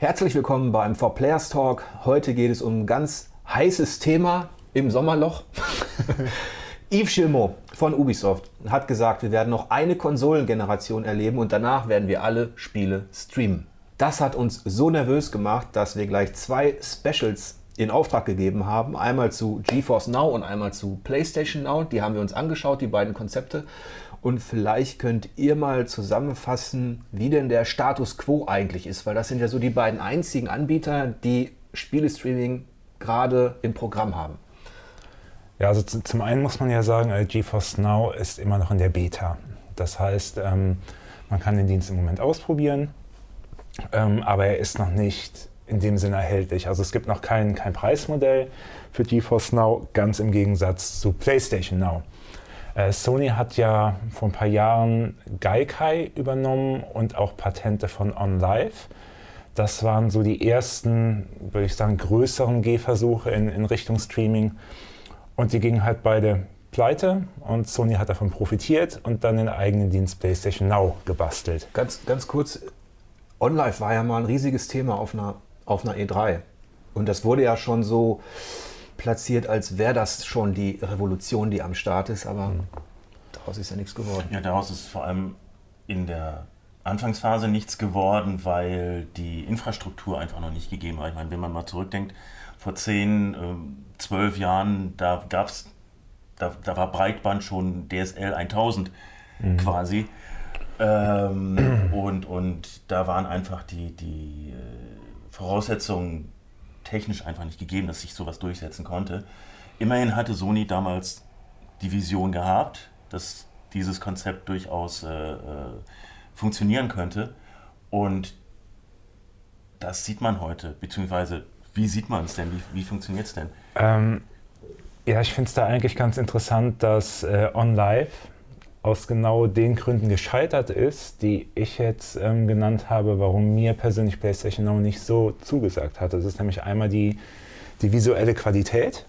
Herzlich willkommen beim For Players Talk. Heute geht es um ein ganz heißes Thema im Sommerloch. Yves Gilmot von Ubisoft hat gesagt, wir werden noch eine Konsolengeneration erleben und danach werden wir alle Spiele streamen. Das hat uns so nervös gemacht, dass wir gleich zwei Specials in Auftrag gegeben haben. Einmal zu GeForce Now und einmal zu PlayStation Now. Die haben wir uns angeschaut, die beiden Konzepte. Und vielleicht könnt ihr mal zusammenfassen, wie denn der Status quo eigentlich ist, weil das sind ja so die beiden einzigen Anbieter, die Spielestreaming gerade im Programm haben. Ja, also zum einen muss man ja sagen, äh, GeForce Now ist immer noch in der Beta. Das heißt, ähm, man kann den Dienst im Moment ausprobieren, ähm, aber er ist noch nicht in dem Sinne erhältlich. Also es gibt noch kein, kein Preismodell für GeForce Now, ganz im Gegensatz zu PlayStation Now. Äh, Sony hat ja vor ein paar Jahren Gaikai übernommen und auch Patente von OnLive. Das waren so die ersten, würde ich sagen, größeren Gehversuche in, in Richtung Streaming. Und die gingen halt beide pleite und Sony hat davon profitiert und dann den eigenen Dienst PlayStation Now gebastelt. Ganz, ganz kurz, OnLive war ja mal ein riesiges Thema auf einer, auf einer E3. Und das wurde ja schon so platziert, als wäre das schon die Revolution, die am Start ist, aber mhm. daraus ist ja nichts geworden. Ja, daraus ist vor allem in der Anfangsphase nichts geworden, weil die Infrastruktur einfach noch nicht gegeben war. Ich meine, wenn man mal zurückdenkt, vor zehn, ähm, zwölf Jahren, da gab's, da, da war Breitband schon DSL 1000 mhm. quasi. Ähm, und, und da waren einfach die, die äh, Voraussetzungen technisch einfach nicht gegeben, dass sich sowas durchsetzen konnte. Immerhin hatte Sony damals die Vision gehabt, dass dieses Konzept durchaus äh, äh, funktionieren könnte. Und das sieht man heute, beziehungsweise wie sieht man es denn? Wie, wie funktioniert es denn? Ähm, ja, ich finde es da eigentlich ganz interessant, dass äh, OnLive aus genau den Gründen gescheitert ist, die ich jetzt ähm, genannt habe, warum mir persönlich PlayStation Now nicht so zugesagt hat. Das ist nämlich einmal die, die visuelle Qualität,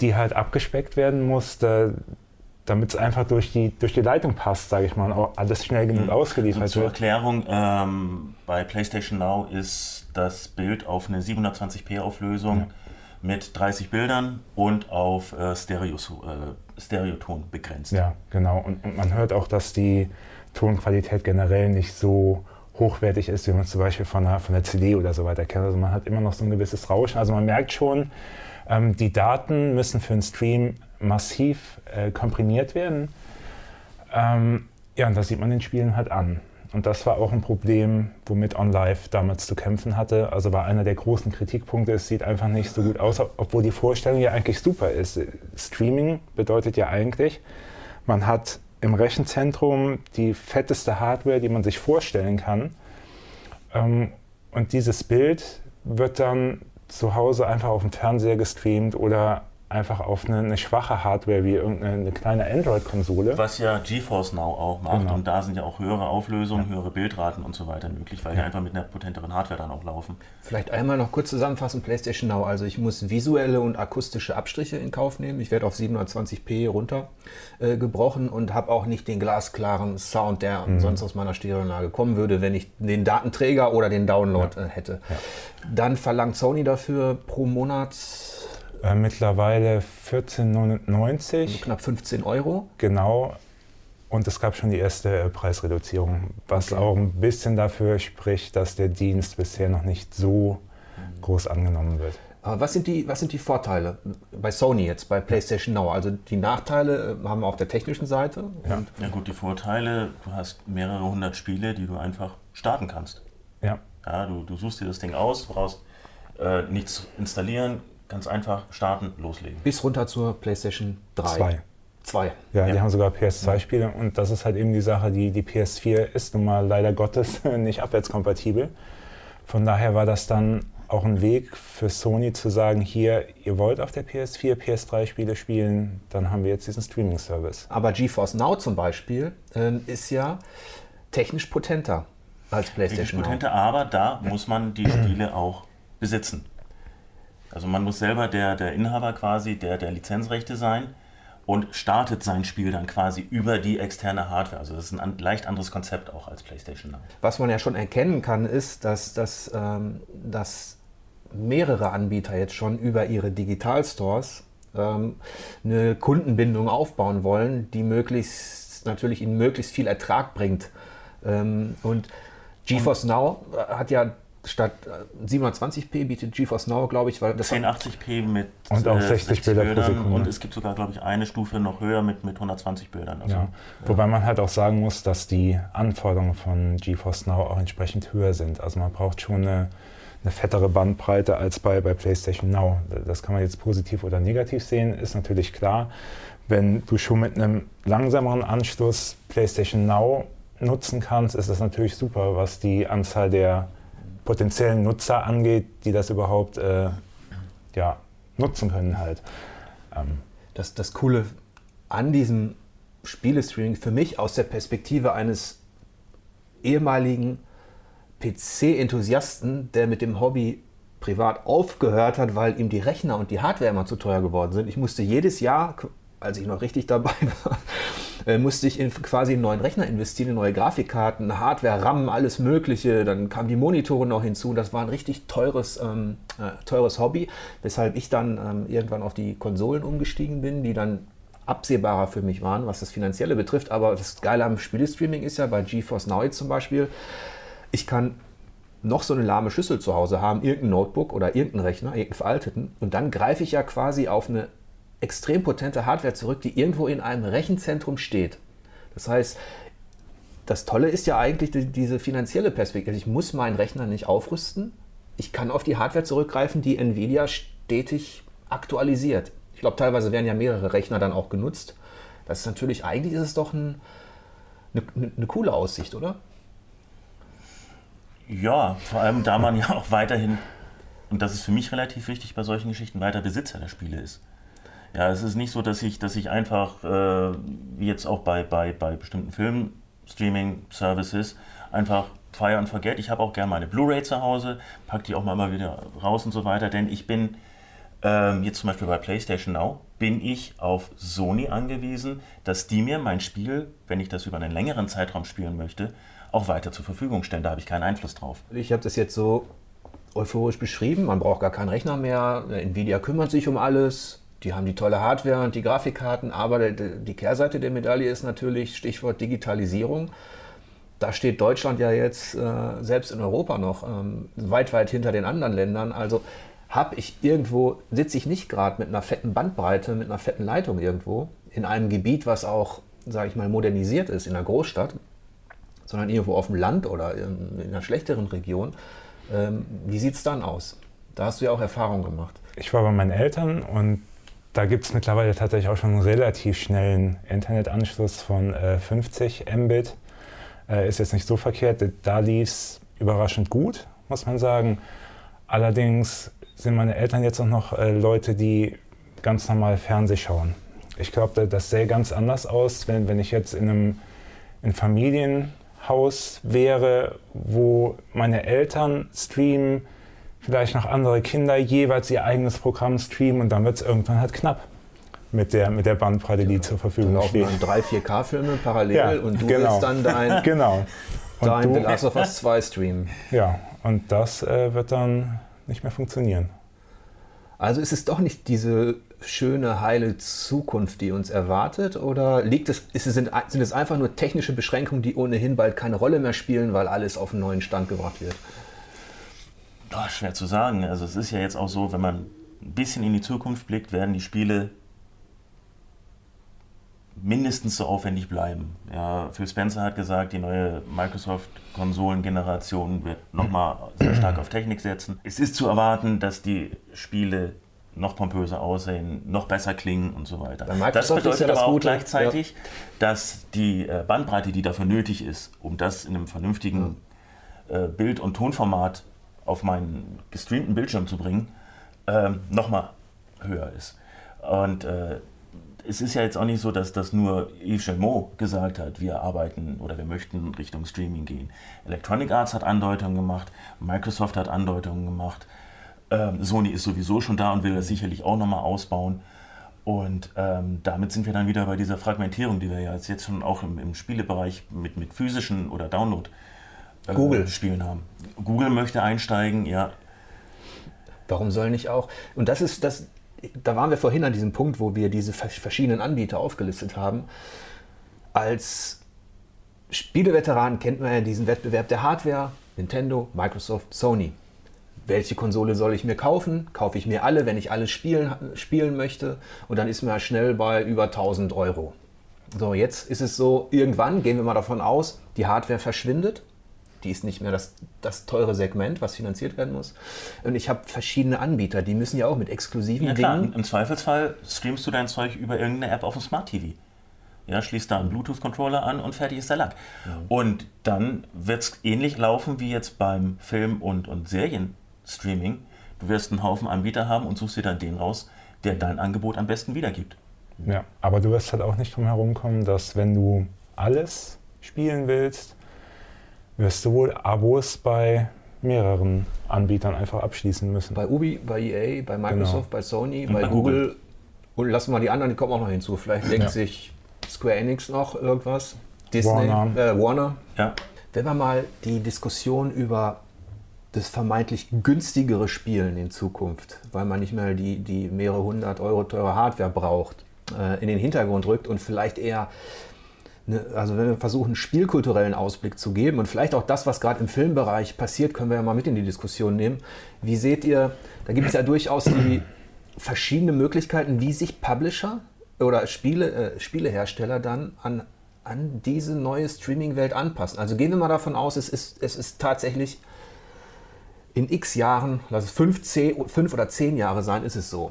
die halt abgespeckt werden muss, da, damit es einfach durch die, durch die Leitung passt, sage ich mal, und alles schnell genug mhm. ausgeliefert wird. Zur Erklärung, ähm, bei PlayStation Now ist das Bild auf eine 720p Auflösung. Ja mit 30 Bildern und auf äh, Stereo, äh, Stereoton begrenzt. Ja, genau. Und, und, man hört auch, dass die Tonqualität generell nicht so hochwertig ist, wie man es zum Beispiel von der, von der CD oder so weiter kennt. Also man hat immer noch so ein gewisses Rauschen. Also man merkt schon, ähm, die Daten müssen für einen Stream massiv äh, komprimiert werden. Ähm, ja, und das sieht man den Spielen halt an. Und das war auch ein Problem, womit OnLive damals zu kämpfen hatte. Also war einer der großen Kritikpunkte, es sieht einfach nicht so gut aus, obwohl die Vorstellung ja eigentlich super ist. Streaming bedeutet ja eigentlich, man hat im Rechenzentrum die fetteste Hardware, die man sich vorstellen kann. Ähm, und dieses Bild wird dann zu Hause einfach auf dem Fernseher gestreamt oder einfach auf eine, eine, schwache Hardware wie irgendeine kleine Android-Konsole. Was ja GeForce Now auch macht. Genau. Und da sind ja auch höhere Auflösungen, ja. höhere Bildraten und so weiter möglich, weil ja. die einfach mit einer potenteren Hardware dann auch laufen. Vielleicht einmal noch kurz zusammenfassen, PlayStation Now. Also ich muss visuelle und akustische Abstriche in Kauf nehmen. Ich werde auf 720p runtergebrochen äh, und habe auch nicht den glasklaren Sound, der mhm. sonst aus meiner Stereoanlage kommen würde, wenn ich den Datenträger oder den Download ja. äh, hätte. Dann verlangt Sony dafür pro Monat äh, mittlerweile 14,99. Also knapp 15 Euro. Genau. Und es gab schon die erste äh, Preisreduzierung, was okay. auch ein bisschen dafür spricht, dass der Dienst bisher noch nicht so groß angenommen wird. Aber was sind, die, was sind die Vorteile bei Sony jetzt, bei PlayStation Now? Also die Nachteile äh, haben wir auf der technischen Seite. Ja. ja gut, die Vorteile, du hast mehrere hundert Spiele, die du einfach starten kannst. Ja. ja du, du suchst dir das Ding aus, brauchst äh, nichts installieren, Ganz einfach starten, loslegen. Bis runter zur PlayStation 3. 2. Zwei. Ja, ja, die haben sogar PS2-Spiele und das ist halt eben die Sache, die, die PS4 ist nun mal leider Gottes nicht abwärtskompatibel. Von daher war das dann auch ein Weg für Sony zu sagen, hier, ihr wollt auf der PS4 PS3-Spiele spielen, dann haben wir jetzt diesen Streaming-Service. Aber GeForce Now zum Beispiel ähm, ist ja technisch potenter als PlayStation technisch potenter, aber da muss man die Spiele auch besitzen. Also man muss selber der, der Inhaber quasi der, der Lizenzrechte sein und startet sein Spiel dann quasi über die externe Hardware. Also das ist ein leicht anderes Konzept auch als PlayStation Now. Was man ja schon erkennen kann, ist, dass, dass, ähm, dass mehrere Anbieter jetzt schon über ihre Digitalstores ähm, eine Kundenbindung aufbauen wollen, die möglichst natürlich ihnen möglichst viel Ertrag bringt. Ähm, und GeForce Now hat ja statt 720p bietet GeForce Now, glaube ich, weil das 1080p mit und auch 60, 60 Bilder Bildern pro Sekunde. und es gibt sogar, glaube ich, eine Stufe noch höher mit, mit 120 Bildern. Also, ja. Wobei man halt auch sagen muss, dass die Anforderungen von GeForce Now auch entsprechend höher sind. Also man braucht schon eine, eine fettere Bandbreite als bei, bei PlayStation Now. Das kann man jetzt positiv oder negativ sehen, ist natürlich klar. Wenn du schon mit einem langsameren Anschluss PlayStation Now nutzen kannst, ist das natürlich super, was die Anzahl der potenziellen Nutzer angeht, die das überhaupt äh, ja, nutzen können halt. Ähm. Das, das Coole an diesem Spielestreaming für mich aus der Perspektive eines ehemaligen PC-Enthusiasten, der mit dem Hobby privat aufgehört hat, weil ihm die Rechner und die Hardware immer zu teuer geworden sind. Ich musste jedes Jahr, als ich noch richtig dabei war, äh, musste ich in quasi einen neuen Rechner investieren, in neue Grafikkarten, Hardware, RAM, alles Mögliche. Dann kamen die Monitore noch hinzu. Das war ein richtig teures, ähm, äh, teures Hobby, weshalb ich dann ähm, irgendwann auf die Konsolen umgestiegen bin, die dann absehbarer für mich waren, was das Finanzielle betrifft. Aber das Geile am Spielestreaming ist ja bei GeForce Now zum Beispiel, ich kann noch so eine lahme Schüssel zu Hause haben, irgendein Notebook oder irgendeinen Rechner, irgendeinen veralteten, und dann greife ich ja quasi auf eine extrem potente Hardware zurück, die irgendwo in einem Rechenzentrum steht. Das heißt, das Tolle ist ja eigentlich die, diese finanzielle Perspektive. Ich muss meinen Rechner nicht aufrüsten. Ich kann auf die Hardware zurückgreifen, die Nvidia stetig aktualisiert. Ich glaube, teilweise werden ja mehrere Rechner dann auch genutzt. Das ist natürlich, eigentlich ist es doch ein, eine, eine coole Aussicht, oder? Ja, vor allem da man ja auch weiterhin, und das ist für mich relativ wichtig bei solchen Geschichten, weiter Besitzer der Spiele ist. Ja, es ist nicht so, dass ich, dass ich einfach, äh, jetzt auch bei, bei, bei bestimmten Film-Streaming-Services, einfach fire und forget. Ich habe auch gerne meine Blu-ray zu Hause, packe die auch mal, mal wieder raus und so weiter, denn ich bin ähm, jetzt zum Beispiel bei PlayStation Now, bin ich auf Sony angewiesen, dass die mir mein Spiel, wenn ich das über einen längeren Zeitraum spielen möchte, auch weiter zur Verfügung stellen. Da habe ich keinen Einfluss drauf. Ich habe das jetzt so euphorisch beschrieben. Man braucht gar keinen Rechner mehr. Nvidia kümmert sich um alles die haben die tolle Hardware und die Grafikkarten, aber die Kehrseite der Medaille ist natürlich Stichwort Digitalisierung. Da steht Deutschland ja jetzt äh, selbst in Europa noch ähm, weit, weit hinter den anderen Ländern. Also habe ich irgendwo, sitze ich nicht gerade mit einer fetten Bandbreite, mit einer fetten Leitung irgendwo in einem Gebiet, was auch, sage ich mal, modernisiert ist in einer Großstadt, sondern irgendwo auf dem Land oder in, in einer schlechteren Region. Ähm, wie sieht es dann aus? Da hast du ja auch Erfahrung gemacht. Ich war bei meinen Eltern und da gibt es mittlerweile tatsächlich auch schon einen relativ schnellen Internetanschluss von äh, 50 Mbit. Äh, ist jetzt nicht so verkehrt. Da lief es überraschend gut, muss man sagen. Allerdings sind meine Eltern jetzt auch noch äh, Leute, die ganz normal Fernseh schauen. Ich glaube, das sähe ganz anders aus, wenn, wenn ich jetzt in einem in Familienhaus wäre, wo meine Eltern streamen vielleicht noch andere Kinder jeweils ihr eigenes Programm streamen und dann wird es irgendwann halt knapp mit der, mit der Bandbreite, die ja, zur Verfügung dann steht. Dann drei, 4K-Filme parallel ja, und du genau. willst dann dein, genau. und dein du, The Last of Us 2 streamen. Ja, und das äh, wird dann nicht mehr funktionieren. Also ist es doch nicht diese schöne, heile Zukunft, die uns erwartet? Oder liegt es, es, sind, sind es einfach nur technische Beschränkungen, die ohnehin bald keine Rolle mehr spielen, weil alles auf einen neuen Stand gebracht wird? Oh, schwer zu sagen. Also es ist ja jetzt auch so, wenn man ein bisschen in die Zukunft blickt, werden die Spiele mindestens so aufwendig bleiben. Ja, Phil Spencer hat gesagt, die neue Microsoft-Konsolengeneration wird nochmal sehr stark auf Technik setzen. Es ist zu erwarten, dass die Spiele noch pompöser aussehen, noch besser klingen und so weiter. Das bedeutet ja das aber auch Gute. gleichzeitig, ja. dass die äh, Bandbreite, die dafür nötig ist, um das in einem vernünftigen äh, Bild- und Tonformat auf meinen gestreamten Bildschirm zu bringen, ähm, nochmal höher ist. Und äh, es ist ja jetzt auch nicht so, dass das nur Yves Gelmot gesagt hat, wir arbeiten oder wir möchten Richtung Streaming gehen. Electronic Arts hat Andeutungen gemacht, Microsoft hat Andeutungen gemacht, ähm, Sony ist sowieso schon da und will das sicherlich auch nochmal ausbauen. Und ähm, damit sind wir dann wieder bei dieser Fragmentierung, die wir ja jetzt schon auch im, im Spielebereich mit, mit physischen oder Download-Spielen äh, haben. Google möchte einsteigen, ja. Warum soll nicht auch? Und das ist das, da waren wir vorhin an diesem Punkt, wo wir diese verschiedenen Anbieter aufgelistet haben. Als Spieleveteran kennt man ja diesen Wettbewerb der Hardware, Nintendo, Microsoft, Sony welche Konsole soll ich mir kaufen? Kaufe ich mir alle, wenn ich alles spielen, spielen möchte? Und dann ist man schnell bei über 1000 Euro. So, jetzt ist es so, irgendwann gehen wir mal davon aus, die Hardware verschwindet. Die ist nicht mehr das, das teure Segment, was finanziert werden muss. Und ich habe verschiedene Anbieter, die müssen ja auch mit exklusiven ja, klar. Dingen. Im Zweifelsfall streamst du dein Zeug über irgendeine App auf dem Smart TV. Ja, schließt da einen Bluetooth-Controller an und fertig ist der Lack. Ja. Und dann wird es ähnlich laufen wie jetzt beim Film- und, und Serien. Streaming. Du wirst einen Haufen Anbieter haben und suchst dir dann den raus, der dein Angebot am besten wiedergibt. Ja, aber du wirst halt auch nicht drum herum kommen, dass wenn du alles spielen willst, wirst du wohl Abos bei mehreren Anbietern einfach abschließen müssen. Bei Ubi, bei EA, bei Microsoft, genau. bei Sony, bei, bei, Google. Google. Und lassen wir die anderen, die kommen auch noch hinzu. Vielleicht denkt ja. sich Square Enix noch irgendwas. Disney, Warner. Äh, Warner. Ja. Wenn wir mal die Diskussion über das vermeintlich günstigere Spielen in Zukunft, weil man nicht mehr die, die mehrere hundert Euro teure Hardware braucht, äh, in den Hintergrund rückt und vielleicht eher, ne, also wenn wir versuchen, spielkulturellen Ausblick zu geben und vielleicht auch das, was gerade im Filmbereich passiert, können wir ja mal mit in die Diskussion nehmen. Wie seht ihr, da gibt es ja durchaus die verschiedene Möglichkeiten, wie sich Publisher oder Spiele, äh, Spielehersteller dann an, an diese neue Streaming-Welt anpassen. Also gehen wir mal davon aus, es ist, es ist tatsächlich in x Jahren, lass es fünf, zehn, fünf oder zehn Jahre sein, ist es so.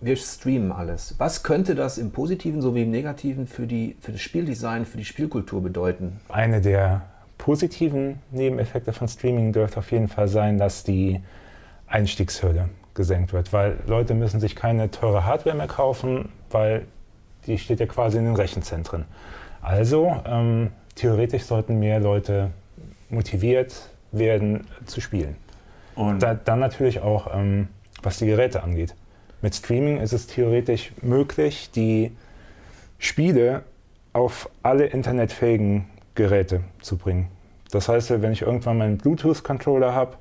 Wir streamen alles. Was könnte das im Positiven sowie im Negativen für, die, für das Spieldesign, für die Spielkultur bedeuten? Eine der positiven Nebeneffekte von Streaming dürfte auf jeden Fall sein, dass die Einstiegshürde gesenkt wird, weil Leute müssen sich keine teure Hardware mehr kaufen, weil die steht ja quasi in den Rechenzentren. Also ähm, theoretisch sollten mehr Leute motiviert werden zu spielen. Und da, dann natürlich auch, ähm, was die Geräte angeht. Mit Streaming ist es theoretisch möglich, die Spiele auf alle internetfähigen Geräte zu bringen. Das heißt, wenn ich irgendwann meinen Bluetooth-Controller habe,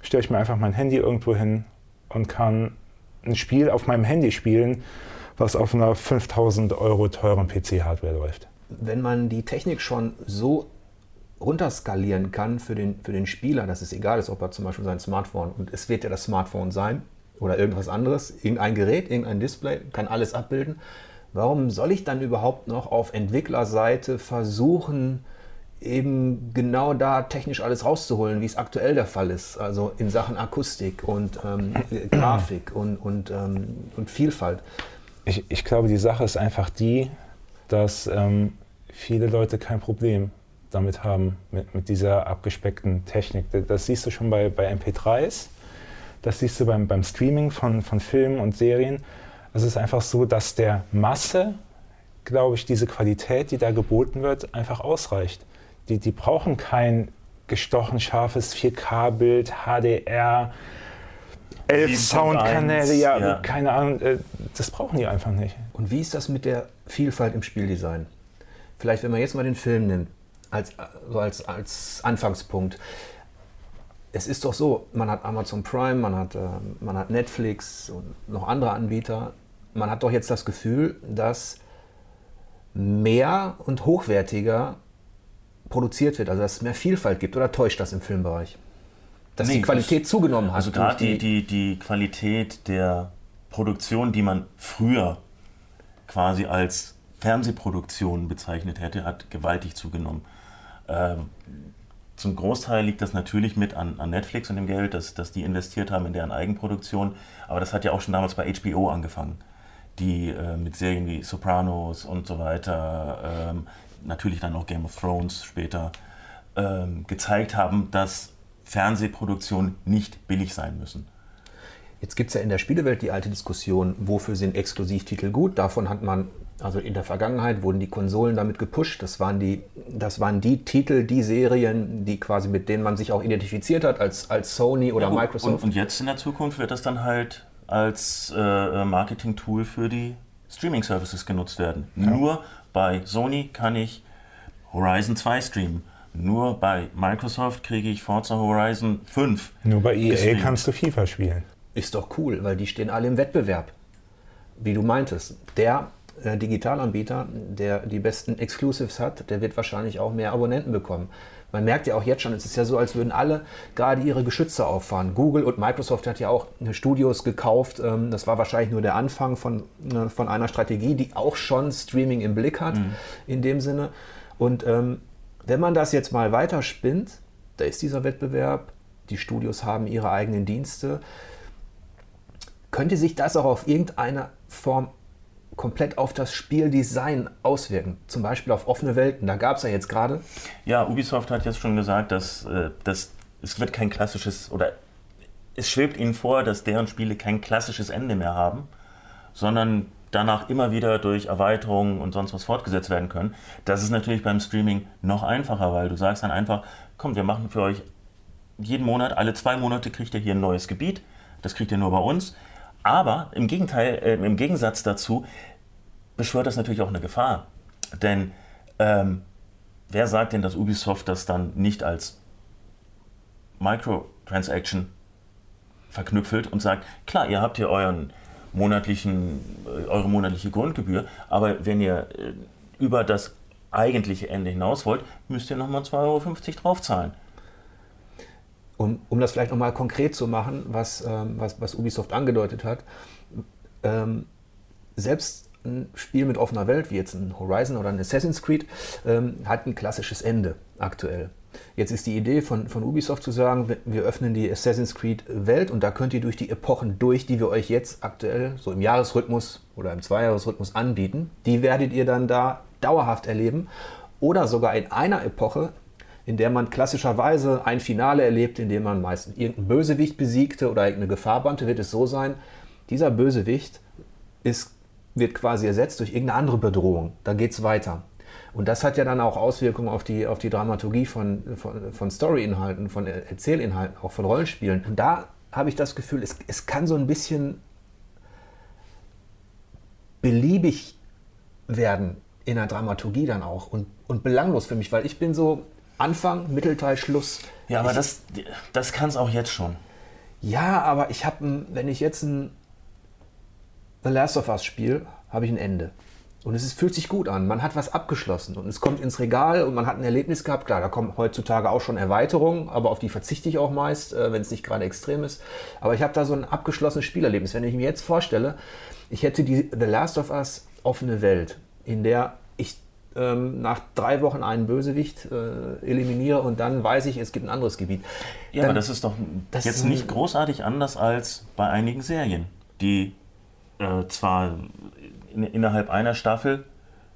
stelle ich mir einfach mein Handy irgendwo hin und kann ein Spiel auf meinem Handy spielen, was auf einer 5000 Euro teuren PC-Hardware läuft. Wenn man die Technik schon so runterskalieren kann für den, für den Spieler, dass es egal ist, ob er zum Beispiel sein Smartphone, und es wird ja das Smartphone sein oder irgendwas anderes, irgendein Gerät, irgendein Display, kann alles abbilden. Warum soll ich dann überhaupt noch auf Entwicklerseite versuchen, eben genau da technisch alles rauszuholen, wie es aktuell der Fall ist, also in Sachen Akustik und ähm, Grafik und, und, ähm, und Vielfalt? Ich, ich, glaube, die Sache ist einfach die, dass ähm, viele Leute kein Problem damit haben, mit, mit dieser abgespeckten Technik. Das siehst du schon bei, bei MP3s, das siehst du beim, beim Streaming von, von Filmen und Serien. Es ist einfach so, dass der Masse, glaube ich, diese Qualität, die da geboten wird, einfach ausreicht. Die, die brauchen kein gestochen scharfes 4K-Bild, HDR, elf Soundkanäle, ja, ja, keine Ahnung, äh, das brauchen die einfach nicht. Und wie ist das mit der Vielfalt im Spieldesign? Vielleicht, wenn man jetzt mal den Film nimmt, als, also als, als Anfangspunkt. Es ist doch so, man hat Amazon Prime, man hat, äh, man hat Netflix und noch andere Anbieter. Man hat doch jetzt das Gefühl, dass mehr und hochwertiger produziert wird, also dass es mehr Vielfalt gibt. Oder täuscht das im Filmbereich? Dass nee, die Qualität das, zugenommen hat. Also gerade die, die, die Qualität der Produktion, die man früher quasi als Fernsehproduktion bezeichnet hätte, hat gewaltig zugenommen. Ähm, zum Großteil liegt das natürlich mit an, an Netflix und dem Geld, das, das die investiert haben in deren Eigenproduktion. Aber das hat ja auch schon damals bei HBO angefangen, die äh, mit Serien wie Sopranos und so weiter, ähm, natürlich dann auch Game of Thrones später, ähm, gezeigt haben, dass Fernsehproduktionen nicht billig sein müssen. Jetzt gibt es ja in der Spielewelt die alte Diskussion, wofür sind Exklusivtitel gut? Davon hat man also in der Vergangenheit wurden die Konsolen damit gepusht. Das waren die, das waren die Titel, die Serien, die quasi mit denen man sich auch identifiziert hat als, als Sony oder ja, Microsoft. Und, und, jetzt in der Zukunft wird das dann halt als äh, Marketing-Tool für die Streaming-Services genutzt werden. Ja. Nur bei Sony kann ich Horizon 2 streamen. Nur bei Microsoft kriege ich Forza Horizon 5. Nur bei EA gestreamt. kannst du FIFA spielen. Ist doch cool, weil die stehen alle im Wettbewerb. Wie du meintest, der äh, Digitalanbieter, der die besten Exclusives hat, der wird wahrscheinlich auch mehr Abonnenten bekommen. Man merkt ja auch jetzt schon, es ist ja so, als würden alle gerade ihre Geschütze auffahren. Google und Microsoft hat ja auch Studios gekauft. Ähm, das war wahrscheinlich nur der Anfang von, ne, von einer Strategie, die auch schon Streaming im Blick hat, mhm. in dem Sinne. Und ähm, wenn man das jetzt mal weiterspinnt, da ist dieser Wettbewerb, die Studios haben ihre eigenen Dienste. Könnte sich das auch auf irgendeine Form komplett auf das Spieldesign auswirken. Zum Beispiel auf offene Welten. Da gab es ja jetzt gerade. Ja, Ubisoft hat jetzt schon gesagt, dass, äh, dass es wird kein klassisches oder es schwebt ihnen vor, dass deren Spiele kein klassisches Ende mehr haben, sondern danach immer wieder durch Erweiterungen und sonst was fortgesetzt werden können. Das ist natürlich beim Streaming noch einfacher, weil du sagst dann einfach, komm, wir machen für euch jeden Monat, alle zwei Monate kriegt ihr hier ein neues Gebiet. Das kriegt ihr nur bei uns. Aber im Gegenteil, äh, im Gegensatz dazu beschwört das natürlich auch eine Gefahr. Denn ähm, wer sagt denn, dass Ubisoft das dann nicht als Microtransaction verknüpfelt und sagt, klar, ihr habt hier euren monatlichen, äh, eure monatliche Grundgebühr, aber wenn ihr äh, über das eigentliche Ende hinaus wollt, müsst ihr nochmal 2,50 Euro draufzahlen. Um, um das vielleicht nochmal konkret zu machen, was, ähm, was, was Ubisoft angedeutet hat, ähm, selbst ein Spiel mit offener Welt, wie jetzt ein Horizon oder ein Assassin's Creed, ähm, hat ein klassisches Ende aktuell. Jetzt ist die Idee von, von Ubisoft zu sagen, wir öffnen die Assassin's Creed Welt und da könnt ihr durch die Epochen durch, die wir euch jetzt aktuell so im Jahresrhythmus oder im Zweijahresrhythmus anbieten, die werdet ihr dann da dauerhaft erleben. Oder sogar in einer Epoche in der man klassischerweise ein Finale erlebt, in dem man meistens irgendeinen Bösewicht besiegte oder irgendeine Gefahr bannte, wird es so sein, dieser Bösewicht ist, wird quasi ersetzt durch irgendeine andere Bedrohung. Da geht es weiter. Und das hat ja dann auch Auswirkungen auf die, auf die Dramaturgie von, von, von Story-Inhalten, von Erzählinhalten, auch von Rollenspielen. Und da habe ich das Gefühl, es, es kann so ein bisschen beliebig werden in der Dramaturgie dann auch und, und belanglos für mich, weil ich bin so, Anfang, Mittelteil, Schluss. Ja, aber ich, das, das kann es auch jetzt schon. Ja, aber ich habe, wenn ich jetzt ein The Last of Us spiele, habe ich ein Ende. Und es ist, fühlt sich gut an. Man hat was abgeschlossen und es kommt ins Regal und man hat ein Erlebnis gehabt. Klar, da kommen heutzutage auch schon Erweiterungen, aber auf die verzichte ich auch meist, äh, wenn es nicht gerade extrem ist. Aber ich habe da so ein abgeschlossenes Spielerlebnis. Wenn ich mir jetzt vorstelle, ich hätte die The Last of Us offene Welt, in der ähm, nach drei Wochen einen Bösewicht äh, eliminiere und dann weiß ich, es gibt ein anderes Gebiet. Ja, dann, aber das ist doch das jetzt nicht großartig anders als bei einigen Serien, die äh, zwar in, innerhalb einer Staffel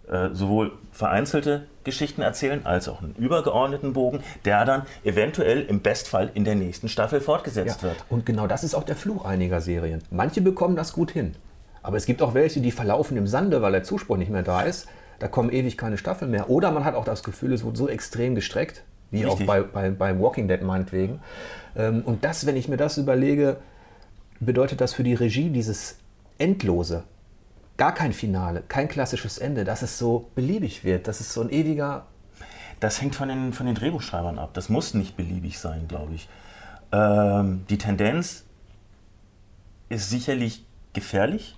äh, sowohl vereinzelte Geschichten erzählen, als auch einen übergeordneten Bogen, der dann eventuell im Bestfall in der nächsten Staffel fortgesetzt ja, wird. Und genau das ist auch der Fluch einiger Serien. Manche bekommen das gut hin. Aber es gibt auch welche, die verlaufen im Sande, weil der Zuspruch nicht mehr da ist da kommen ewig keine Staffeln mehr. Oder man hat auch das Gefühl, es wurde so extrem gestreckt, wie Richtig. auch bei, bei, bei Walking Dead meinetwegen. Ähm, und das, wenn ich mir das überlege, bedeutet das für die Regie dieses Endlose. Gar kein Finale, kein klassisches Ende, dass es so beliebig wird, dass es so ein ewiger. Das hängt von den, von den Drehbuchschreibern ab. Das muss nicht beliebig sein, glaube ich. Ähm, die Tendenz ist sicherlich gefährlich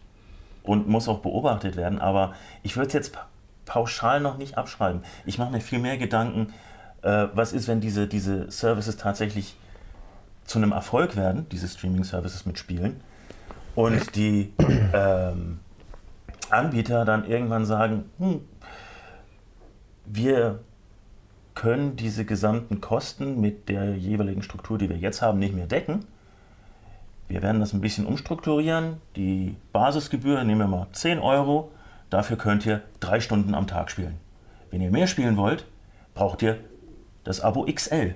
und muss auch beobachtet werden, aber ich würde es jetzt pauschal noch nicht abschreiben. Ich mache mir viel mehr Gedanken, äh, was ist, wenn diese, diese Services tatsächlich zu einem Erfolg werden, diese Streaming-Services mit Spielen, und die ähm, Anbieter dann irgendwann sagen, hm, wir können diese gesamten Kosten mit der jeweiligen Struktur, die wir jetzt haben, nicht mehr decken. Wir werden das ein bisschen umstrukturieren. Die Basisgebühr nehmen wir mal 10 Euro Dafür könnt ihr drei Stunden am Tag spielen. Wenn ihr mehr spielen wollt, braucht ihr das Abo XL.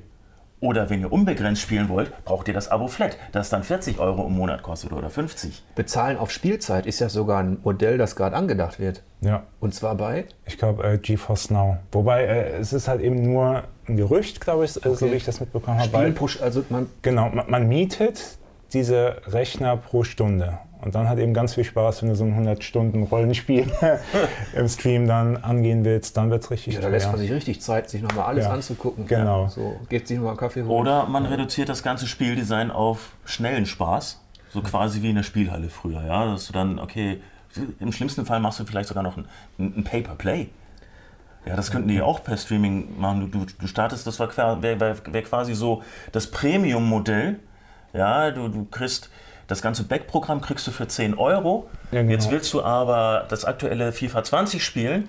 Oder wenn ihr unbegrenzt spielen wollt, braucht ihr das Abo Flat, das dann 40 Euro im Monat kostet oder 50. Bezahlen auf Spielzeit ist ja sogar ein Modell, das gerade angedacht wird. Ja. Und zwar bei? Ich glaube äh, GeForce Now. Wobei äh, es ist halt eben nur ein Gerücht, glaube ich, okay. so wie ich das mitbekommen habe. also man genau, man, man mietet diese Rechner pro Stunde. Und dann hat eben ganz viel Spaß, wenn du so ein 100-Stunden-Rollenspiel im Stream dann angehen willst, dann wird es richtig Ja, da lässt man sich richtig Zeit, sich nochmal alles Ja. anzugucken. Genau. So, geht sich nochmal einen Kaffee holen. Oder man reduziert das ganze Spieldesign auf schnellen Spaß, so quasi wie in der Spielhalle früher. Ja? Dass du dann, okay, im schlimmsten Fall machst du vielleicht sogar noch ein, ein Pay-per-Play. Ja, das könnten die auch per Streaming machen. Du, du, du startest, das wäre wär, wär, wär quasi so das Premium-Modell. Ja, du, du kriegst das ganze Backprogramm kriegst du für 10 Euro. Ja, genau. Jetzt willst du aber das aktuelle FIFA 20 spielen.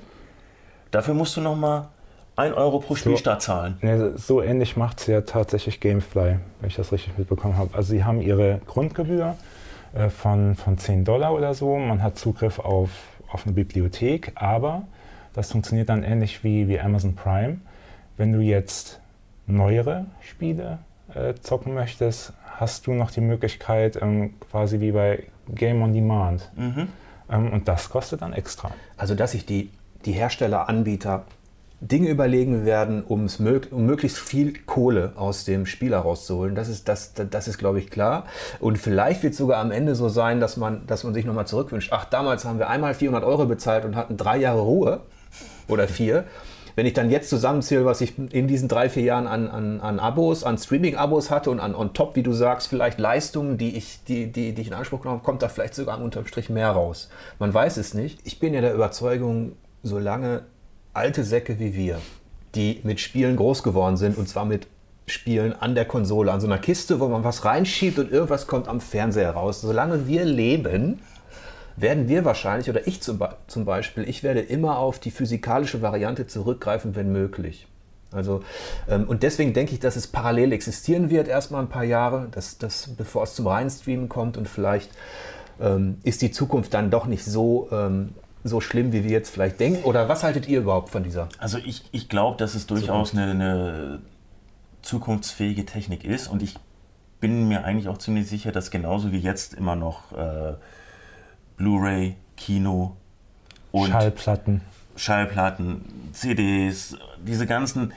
Dafür musst du nochmal 1 Euro pro Spielstart zahlen. Nee, so ähnlich macht es ja tatsächlich Gamefly, wenn ich das richtig mitbekommen habe. Also sie haben ihre Grundgebühr äh, von, von 10 Dollar oder so. Man hat Zugriff auf, auf eine Bibliothek, aber das funktioniert dann ähnlich wie, wie Amazon Prime. Wenn du jetzt neuere Spiele äh, zocken möchtest, hast du noch die Möglichkeit, ähm, quasi wie bei Game on Demand. Mhm. Ähm, und das kostet dann extra. Also, dass sich die, die Hersteller, Anbieter Dinge überlegen werden, um's mög um möglichst viel Kohle aus dem Spiel herauszuholen. Das ist, das, das ist, glaube ich, klar. Und vielleicht wird es sogar am Ende so sein, dass man, dass man sich nochmal zurückwünscht. Ach, damals haben wir einmal 400 Euro bezahlt und hatten drei Jahre Ruhe oder vier. Wenn ich dann jetzt zusammenzähle, was ich in diesen drei, vier Jahren an, an, an Abos, an Streaming-Abos hatte und an on top, wie du sagst, vielleicht Leistungen, die ich, die, die, die ich in Anspruch genommen habe, kommt da vielleicht sogar unterm Strich mehr raus. Man weiß es nicht. Ich bin ja der Überzeugung, solange alte Säcke wie wir, die mit Spielen groß geworden sind, und zwar mit Spielen an der Konsole, an so einer Kiste, wo man was reinschiebt und irgendwas kommt am Fernseher raus. Solange wir leben, werden wir wahrscheinlich, oder ich zum, zum Beispiel, ich werde immer auf die physikalische Variante zurückgreifen, wenn möglich. Also, ähm, und deswegen denke ich, dass es parallel existieren wird, erstmal ein paar Jahre, dass, dass, bevor es zum reinen Streamen kommt und vielleicht ähm, ist die Zukunft dann doch nicht so, ähm, so schlimm, wie wir jetzt vielleicht denken. Oder was haltet ihr überhaupt von dieser? Also ich, ich glaube, dass es durchaus eine, eine zukunftsfähige Technik ist und ich bin mir eigentlich auch ziemlich sicher, dass genauso wie jetzt immer noch äh, Blu-ray, Kino und Schallplatten. Schallplatten, CDs, diese ganzen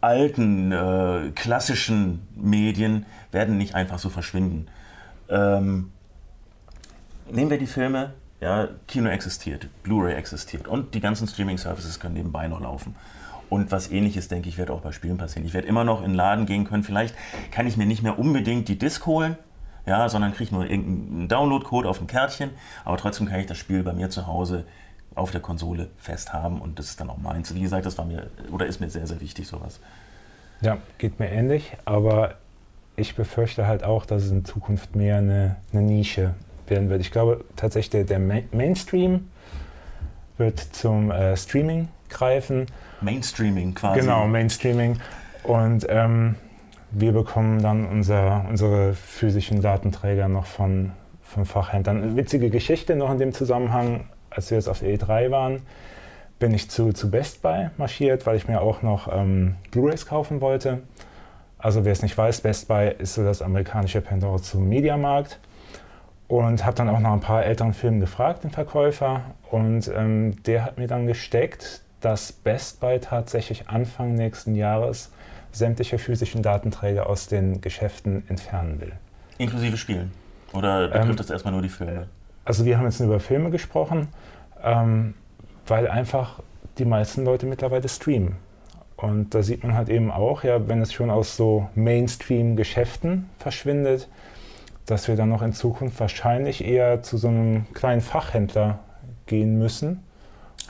alten äh, klassischen Medien werden nicht einfach so verschwinden. Ähm, nehmen wir die Filme, ja, Kino existiert, Blu-ray existiert und die ganzen Streaming-Services können nebenbei noch laufen. Und was ähnliches, denke ich, wird auch bei Spielen passieren. Ich werde immer noch in den Laden gehen können. Vielleicht kann ich mir nicht mehr unbedingt die Disc holen, ja, sondern kriege nur irgendeinen Download-Code auf ein Kärtchen. Aber trotzdem kann ich das Spiel bei mir zu Hause auf der Konsole fest haben und das ist dann auch meins. Wie gesagt, das war mir oder ist mir sehr, sehr wichtig, sowas. Ja, geht mir ähnlich, aber ich befürchte halt auch, dass es in Zukunft mehr eine, eine Nische werden wird. Ich glaube tatsächlich, der, der Ma- Mainstream wird zum äh, Streaming greifen. Mainstreaming quasi. Genau, Mainstreaming. Und ähm, wir bekommen dann unser, unsere physischen Datenträger noch von, von Fachhändlern. Eine witzige Geschichte noch in dem Zusammenhang, als wir jetzt auf der E3 waren, bin ich zu, zu Best Buy marschiert, weil ich mir auch noch ähm, Blu-rays kaufen wollte. Also wer es nicht weiß, Best Buy ist so das amerikanische Pendant zum Mediamarkt. Und habe dann auch nach ein paar älteren Filmen gefragt, den Verkäufer. Und ähm, der hat mir dann gesteckt, dass Best Buy tatsächlich Anfang nächsten Jahres sämtliche physischen Datenträger aus den Geschäften entfernen will. Inklusive Spielen. Oder betrifft Ähm, das erstmal nur die Filme? Also wir haben jetzt über Filme gesprochen, ähm, weil einfach die meisten Leute mittlerweile streamen. Und da sieht man halt eben auch, ja, wenn es schon aus so Mainstream-Geschäften verschwindet, dass wir dann noch in Zukunft wahrscheinlich eher zu so einem kleinen Fachhändler gehen müssen.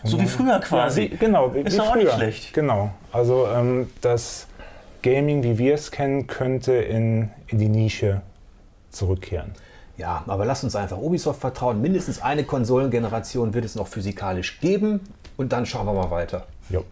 So wie früher quasi. Ja, genau, Ist wie auch nicht schlecht. Genau. Also ähm, das Gaming, wie wir es kennen, könnte in, in die Nische zurückkehren. Ja, aber lasst uns einfach Ubisoft vertrauen. Mindestens eine Konsolengeneration wird es noch physikalisch geben und dann schauen wir mal weiter. Jo.